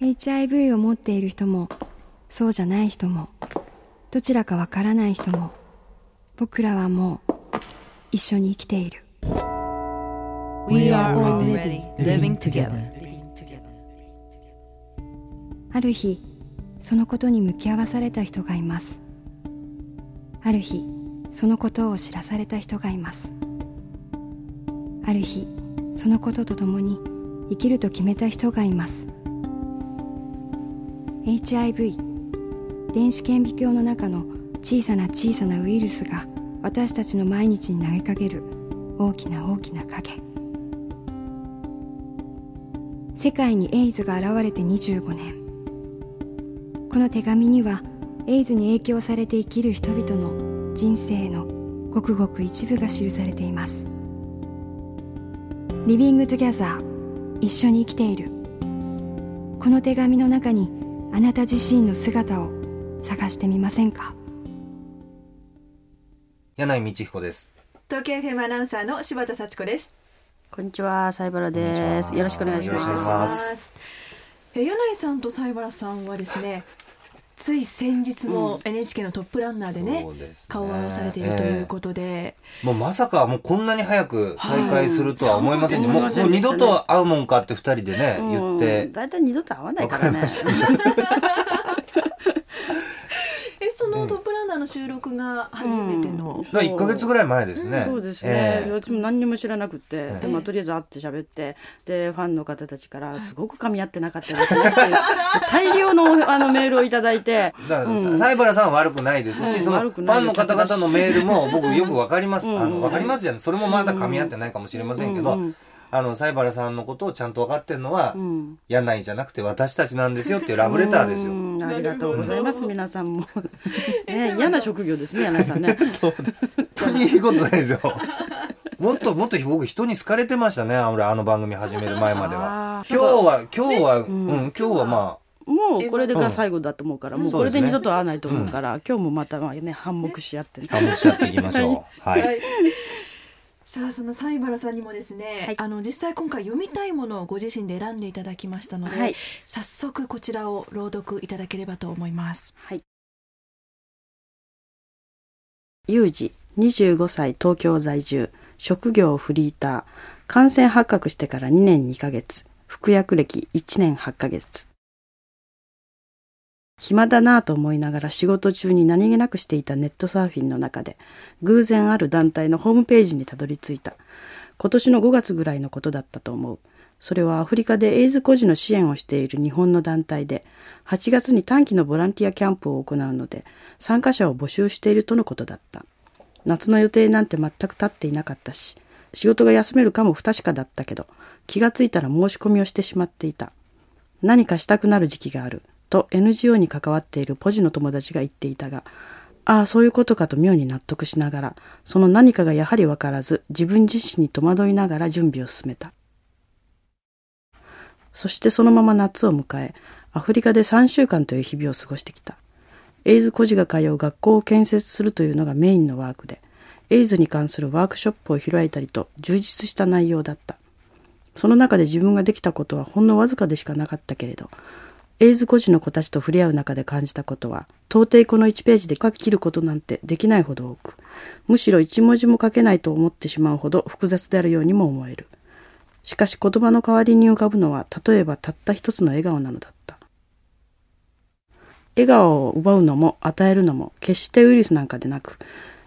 HIV を持っている人もそうじゃない人もどちらかわからない人も僕らはもう一緒に生きている。We are already living together. ある日そのことに向き合わされた人がいます。ある日そのことを知らされた人がいます。ある日そのこととともに生きると決めた人がいます HIV 電子顕微鏡の中の小さな小さなウイルスが私たちの毎日に投げかける大きな大きな影。世界にエイズが現れて25年。この手紙にはエイズに影響されて生きる人々の人生のごくごく一部が記されています。 Living Together 一緒に生きている。この手紙の中にあなた自身の姿を探してみませんか？箭内道彦です。東京 FM アナウンサーの柴田幸子です。こんにちは、サイバラです。よろしくお願いしま。ますすえ箭内さんと西原さんはですね、つい先日も NHK のトップランナーでね、そうですね。顔を合わされているということで、もうまさかもうこんなに早く再会するとは思いませんで、はい。もう二度と会うもんかって二人でね、言って、だいたい二度と会わないからね。のトップランナーの収録が初めての、だから1ヶ月ぐらい前ですね。そうですね、ええ。私も何にも知らなくて、えでまあとりあえず会って喋って。でファンの方たちからすごく噛み合ってなかったですねっていう 大量のあのメールをいただいて。だから、西原さんは悪くないですし、うんそのファンの方々のメールも僕よくわかります。あの、わかりますじゃん。それもまだ噛み合ってないかもしれませんけど、うんうんあの、西原さんのことをちゃんと分かってるのは、ん。柳井じゃなくて私たちなんですよっていう ラブレターですよ。うん。ありがとうございます皆さんも、ね、嫌な職業ですね柳井さんね。そうです。本当にいいことないですよ。もっともっと僕人に好かれてましたね。俺あの番組始める前までは。今日は今日は、うん、今日はまもうこれが最後だと思うから、もうこれで二度と会わないと思うから、今日もまたね反目し合ってね。あ、反目し合っていきましょう。はい。はいさあその西原さんにもですね、はいあの実際今回読みたいものをご自身で選んでいただきましたので、はい早速こちらを朗読いただければと思います。はい。ユージ、25歳東京在住、職業フリーター、感染発覚してから2年2ヶ月、服薬歴1年8ヶ月。暇だなぁと思いながら仕事中に何気なくしていたネットサーフィンの中で、偶然ある団体のホームページにたどり着いた。今年の5月ぐらいのことだったと思う。それはアフリカでエイズ孤児の支援をしている日本の団体で、8月に短期のボランティアキャンプを行うので、参加者を募集しているとのことだった。夏の予定なんて全く立っていなかったし、仕事が休めるかも不確かだったけど、気がついたら申し込みをしてしまっていた。何かしたくなる時期がある、と NGO に関わっているポジの友達が言っていたが、ああ、そういうことかと妙に納得しながら、その何かがやはりわからず、自分自身に戸惑いながら準備を進めた。そしてそのまま夏を迎え、アフリカで3週間という日々を過ごしてきた。エイズ孤児が通う学校を建設するというのがメインのワークで、エイズに関するワークショップを開いたりと充実した内容だった。その中で自分ができたことはほんのわずかでしかなかったけれど、エイズ孤児の子たちと触れ合う中で感じたことは、到底この1ページで書き切ることなんてできないほど多く、むしろ1文字も書けないと思ってしまうほど複雑であるようにも思える。しかし言葉の代わりに浮かぶのは、例えばたった一つの笑顔なのだった。笑顔を奪うのも与えるのも決してウイルスなんかでなく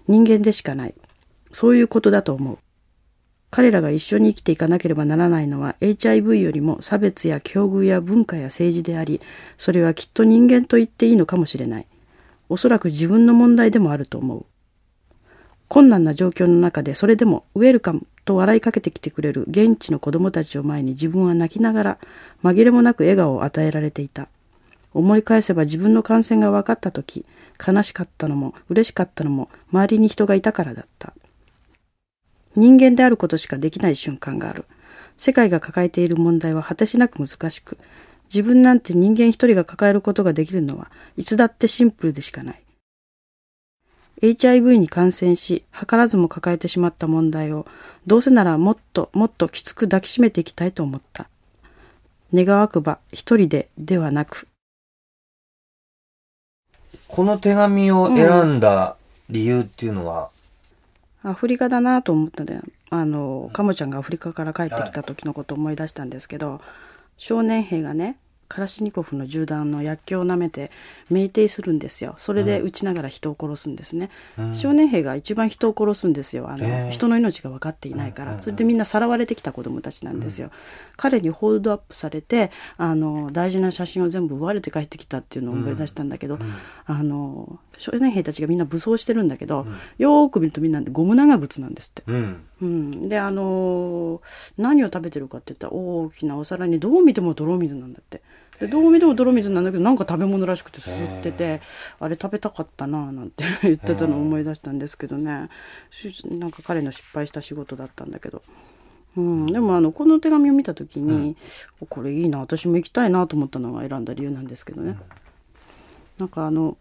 人間でしかない。そういうことだと思う。彼らが一緒に生きていかなければならないのは HIV よりも差別や境遇や文化や政治であり、それはきっと人間と言っていいのかもしれない。おそらく自分の問題でもあると思う。困難な状況の中でそれでもウェルカムと笑いかけてきてくれる現地の子供たちを前に自分は泣きながら紛れもなく笑顔を与えられていた。思い返せば自分の感染が分かった時悲しかったのも嬉しかったのも周りに人がいたからだった人間であることしかできない瞬間がある。世界が抱えている問題は果てしなく難しく自分なんて人間一人が抱えることができるのはいつだってシンプルでしかない。HIV に感染し図らずも抱えてしまった問題をどうせならもっともっときつく抱きしめていきたいと思った。願わくば一人でではなく。この手紙を選んだ理由っていうのは、アフリカだなと思ったねあのカモちゃんがアフリカから帰ってきた時のことを思い出したんですけど、少年兵がねカラシニコフの銃弾の薬莢を舐めて酩酊するんですよ。それで撃ちながら人を殺すんですね、うん。少年兵が一番人を殺すんですよ。あの、ええ人の命が分かっていないから、それでみんなさらわれてきた子供たちなんですよ、彼にホールドアップされてあの大事な写真を全部奪われて帰ってきたっていうのを思い出したんだけど、あの少年兵たちがみんな武装してるんだけど、よーく見るとみんなゴム長靴なんですって。うん。うん、であのー何を食べてるかって言ったら大きなお皿にどう見ても泥水なんだって。でどう見ても泥水なんだけどなんか食べ物らしくて吸っててあれ食べたかったななんて 言ってたのを思い出したんですけどね。しなんか彼の失敗した仕事だったんだけど。うん、でもあのこの手紙を見た時に、これいいな私も行きたいなと思ったのが選んだ理由なんですけどね。なんかあの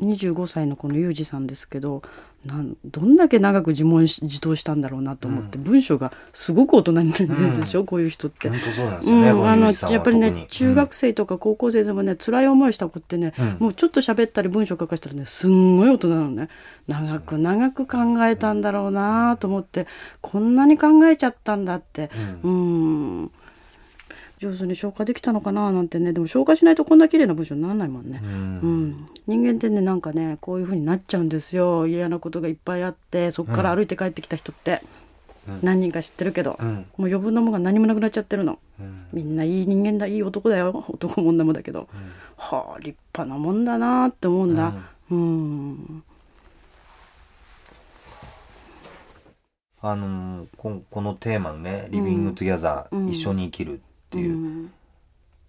25歳のこのユージさんですけどなんどんだけ長く自問し自答したんだろうなと思って、文章がすごく大人になるんでしょ、こういう人って。やっぱりね中学生とか高校生でもね、辛い思いした子ってね、うん。もうちょっと喋ったり文章書かしたらねすんごい大人なのね。長く長く考えたんだろうなと思ってこんなに考えちゃったんだって。うん上手に消化できたのかな？なんてね。でも消化しないとこんな綺麗な文章にならないもんね。うん。うん、人間ってねなんかねこういう風になっちゃうんですよ。嫌なことがいっぱいあってそこから歩いて帰ってきた人って、何人か知ってるけど、うん。もう余分なものが何もなくなっちゃってるの、うん。みんないい人間だいい男だよ。男も女もだけど、はあ立派なもんだなって思うんだ。うん。あのこのテーマのね「リビング・トゥ・ギャザー、うん。一緒に生きる」っていう、うん。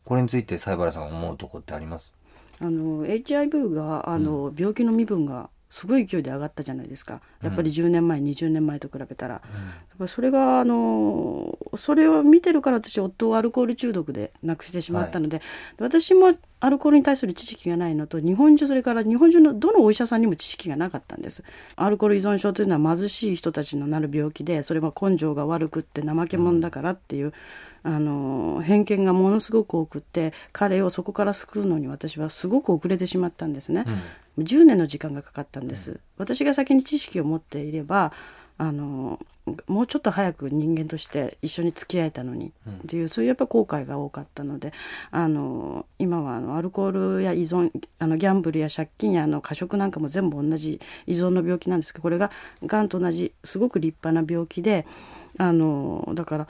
これについて西原さん思うとこってあります？あの HIV があの、病気の身分がすごい勢いで上がったじゃないですか。やっぱり10年前、20年前と比べたら、やっぱりそれがあのそれを見てるから私夫をアルコール中毒で亡くしてしまったので、私もアルコールに対する知識がないのと日本中それから日本中のどのお医者さんにも知識がなかったんです。アルコール依存症というのは貧しい人たちのなる病気でそれは根性が悪くって怠け者だからっていう、あの偏見がものすごく多くって彼をそこから救うのに私はすごく遅れてしまったんですね、10年の時間がかかったんです、私が先に知識を持っていればあのもうちょっと早く人間として一緒に付き合えたのにっていう、そういうやっぱ後悔が多かったのであの今はあのアルコールや依存あのギャンブルや借金やあの過食なんかも全部同じ依存の病気なんですけどこれががんと同じすごく立派な病気であのだから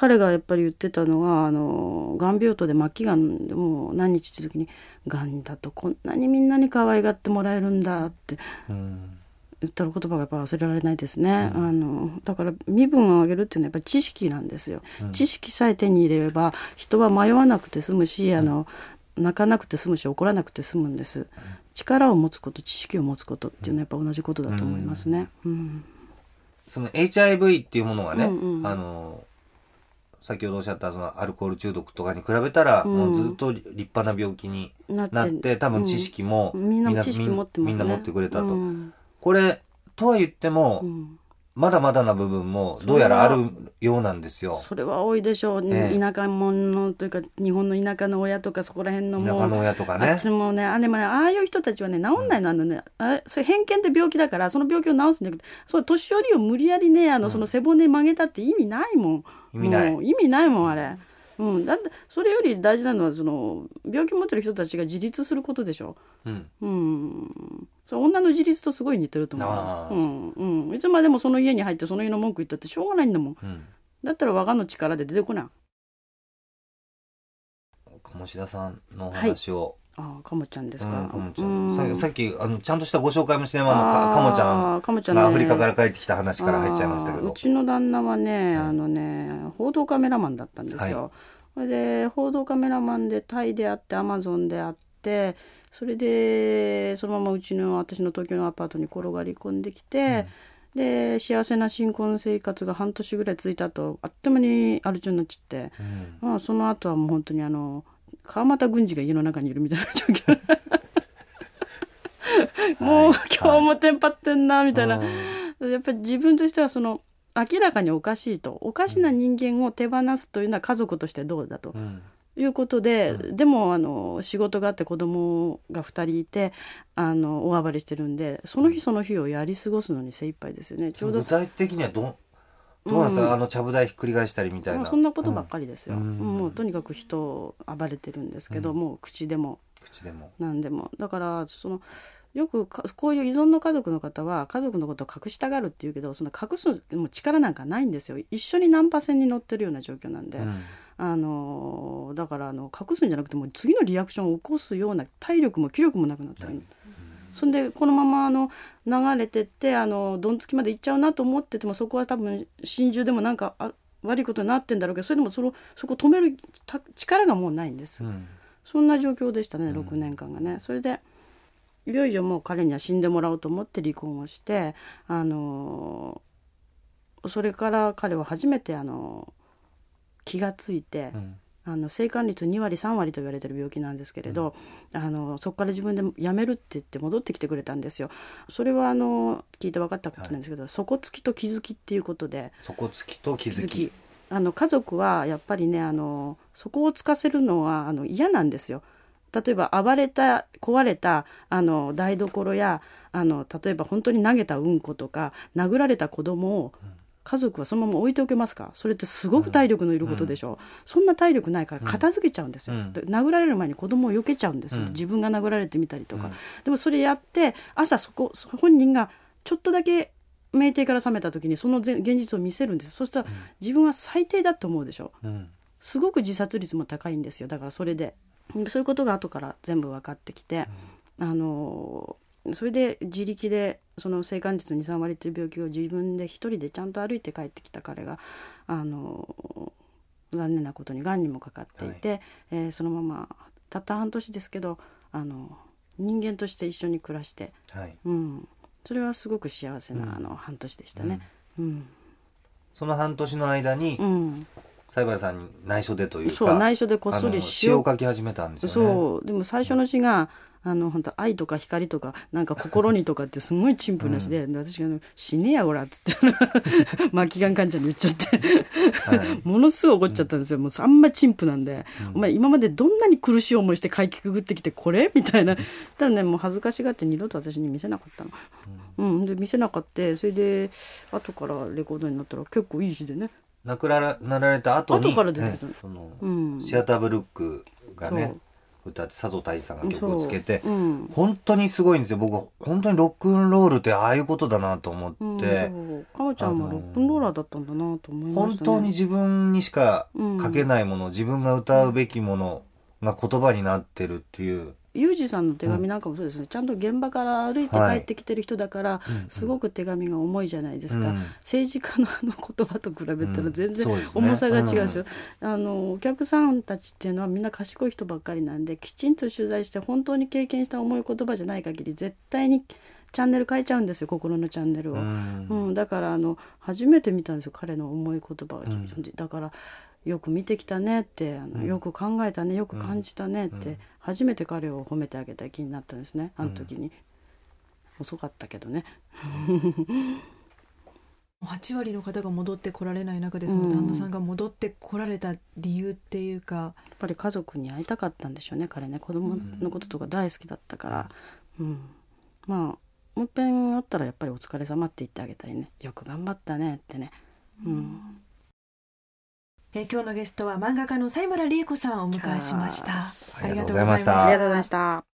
彼がやっぱり言ってたのはあのがん病棟で末期がんでもう何日っていう時に「がんだとこんなにみんなに可愛がってもらえるんだ」ってうん。言った言葉がやっぱ忘れられないですね、あのだから身分を上げるっていうのはやっぱり知識なんですよ、知識さえ手に入れれば人は迷わなくて済むし、あの泣かなくて済むし怒らなくて済むんです、力を持つこと知識を持つことっていうのはやっぱ同じことだと思いますね、うん。その HIV っていうものがね、うんうん。あの先ほどおっしゃったそのアルコール中毒とかに比べたら、うん。もうずっと立派な病気になって多分知識も、みんなみんな持ってくれたと、うん。これとは言っても、うんまだまだな部分もどうやらあるようなんですよ。それは多いでしょう、ええ。田舎者というか日本の田舎の親とかそこら辺のもう田舎の親とかね。あっちもね、あでもね、ああいう人たちはね、治んないの、あのね、あそれ偏見って病気だから、その病気を治すんじゃなくて、そう年寄りを無理やりね、あの、その背骨曲げたって意味ないもん。意味ない。意味ないもん、あれ。うん、だってそれより大事なのはその病気持ってる人たちが自立することでしょ。うん。うん、それ女の自立とすごい似てると思う。うんうん、いつまでもその家に入ってその家の文句言ったってしょうがないんだもん。うん。だったら我がの力で出てこない。鴨志田さんのお話を、ああ、かもちゃんですうんか。ちゃうん。ささっきあのちゃんとしたご紹介もしてままかちゃん。あーかもちゃんね。がアフリカから帰ってきた話から入っちゃいましたけど。うちの旦那はね、はいあのね報道カメラマンだったんですよ。それで報道カメラマンでタイであってアマゾンであってそれでそのままうちの私の東京のアパートに転がり込んできて、で幸せな新婚生活が半年ぐらい続いた後あっという間にアル中になっちゃって、うん。まあ、その後はもう本当にあの川俣軍司が家の中にいるみたいな状況。もう、今日もテンパってんなみたいな。やっぱり自分としてはその明らかにおかしいとおかしな人間を手放すというのは家族としてどうだと。うんいうことで、でもあの仕事があって子供が2人いてあの大暴れしてるんでその日その日をやり過ごすのに精一杯ですよね。ちょうど具体的にはどどうなんですか、あのちゃぶ台ひっくり返したりみたいな、まあそんなことばっかりですよ、うん。もうとにかく人暴れてるんですけど、もう口でも。口でも。何でも。だからそのよくかこういう依存の家族の方は家族のことを隠したがるっていうけどその隠すもう力なんかないんですよ。一緒にナンパ船に乗ってるような状況なんで、うんあのだからあの隠すんじゃなくてもう次のリアクションを起こすような体力も気力もなくなったり、そんでこのままあの流れてってあのどんつきまで行っちゃうなと思っててもそこは多分心中でもなんかあ悪いことになってんだろうけどそれでもそのそこを止めるた力がもうないんです。うんそんな状況でしたね6年間がね。それでいよいよもう彼には死んでもらおうと思って離婚をしてあのそれから彼は初めてあの気がついて、うん。あの生還率2割3割と言われてる病気なんですけれど、あのそこから自分で辞めるって言って戻ってきてくれたんですよ。それはあの聞いて分かったことなんですけど、底つきと気づきっていうことで。底つきと気づき。あの家族はやっぱりねあの底をつかせるのはあの嫌なんですよ。例えば暴れた壊れたあの台所やあの例えば本当に投げたうんことか殴られた子供を家族はそのまま置いておけますか？それってすごく体力のいることでしょ？う、そんな体力ないから片付けちゃうんですよ、うん。で殴られる前に子供を避けちゃうんですよ、うん。自分が殴られてみたりとか、でもそれやって朝そこ本人がちょっとだけ酩酊から覚めた時にそのぜ現実を見せるんですそしたら自分は最低だと思うでしょ？うん。すごく自殺率も高いんですよ。だからそれで。そういうことが後から全部分かってきて、あのそれで自力でその生還率23割という病気を自分で一人でちゃんと歩いて帰ってきた彼があの残念なことにがんにもかかっていて、えーそのままたった半年ですけどあの人間として一緒に暮らして、はい。うん、それはすごく幸せな、あの半年でしたね。うん。その半年の間にうん西原さんに内緒でというかそう内緒でこっそり詩を書き始めたんですよね。そう。でも最初の詩があの本当愛とか光とかなんか心にとかってすごい陳腐な詩で、で私があの「死ねやおら」っつって 巻きがん患者に言っちゃって。はい。ものすごい怒っちゃったんですよ、もうあんま陳腐なんで、お前今までどんなに苦しい思いして書きくぐってきてこれ？みたいな。ただねもう恥ずかしがって二度と私に見せなかったの、うん。で見せなかったそれで後からレコードになったら結構いい詩でね亡くなられた後に後から出てきたねそのうん。シアターブルックがね歌って佐藤大志さんが曲をつけて、そう。うん。本当にすごいんですよ。僕本当にロックンロールってああいうことだなと思って、うん、かおちゃんもロックンローラーだったんだなと思いましたね。本当に自分にしか書けないもの、自分が歌うべきものが言葉になってるっていう、ユージさんの手紙なんかもそうですね、ちゃんと現場から歩いて帰ってきてる人だから、すごく手紙が重いじゃないですか、うん。政治家のあの言葉と比べたら全然重さが違うでしょ、あのお客さんたちっていうのはみんな賢い人ばっかりなんできちんと取材して本当に経験した重い言葉じゃない限り絶対にチャンネル変えちゃうんですよ心のチャンネルを。うん。うん、だからあの初めて見たんですよ彼の重い言葉を、だからよく見てきたねってあの、よく考えたねよく感じたねって、初めて彼を褒めてあげた気になったんですね。あの時に、遅かったけどね。8割の方が戻ってこられない中でその旦那さんが戻ってこられた理由っていうか、やっぱり家族に会いたかったんでしょうね彼ね。子供のこととか大好きだったから、うん。まあもう一遍会ったらやっぱりお疲れ様って言ってあげたいね。よく頑張ったねってね。うんえー今日のゲストは漫画家の西村理恵子さんをお迎えしました。あありがとうございました。ありがとうございました